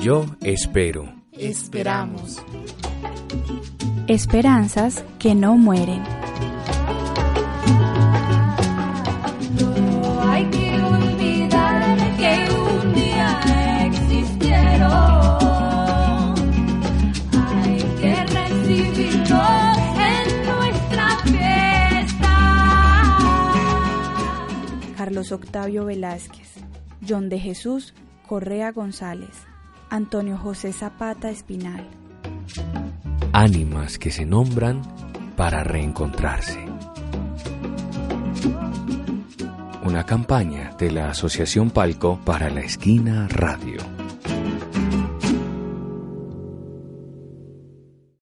Yo espero. Esperamos. Esperanzas que no mueren. No hay que olvidar que un día existieron. Hay que recibirlos en nuestra fiesta. Carlos Octavio Velázquez, John de Jesús Correa González, Antonio José Zapata Espinal. Ánimas que se nombran para reencontrarse. Una campaña de la Asociación Palco para la Esquina Radio.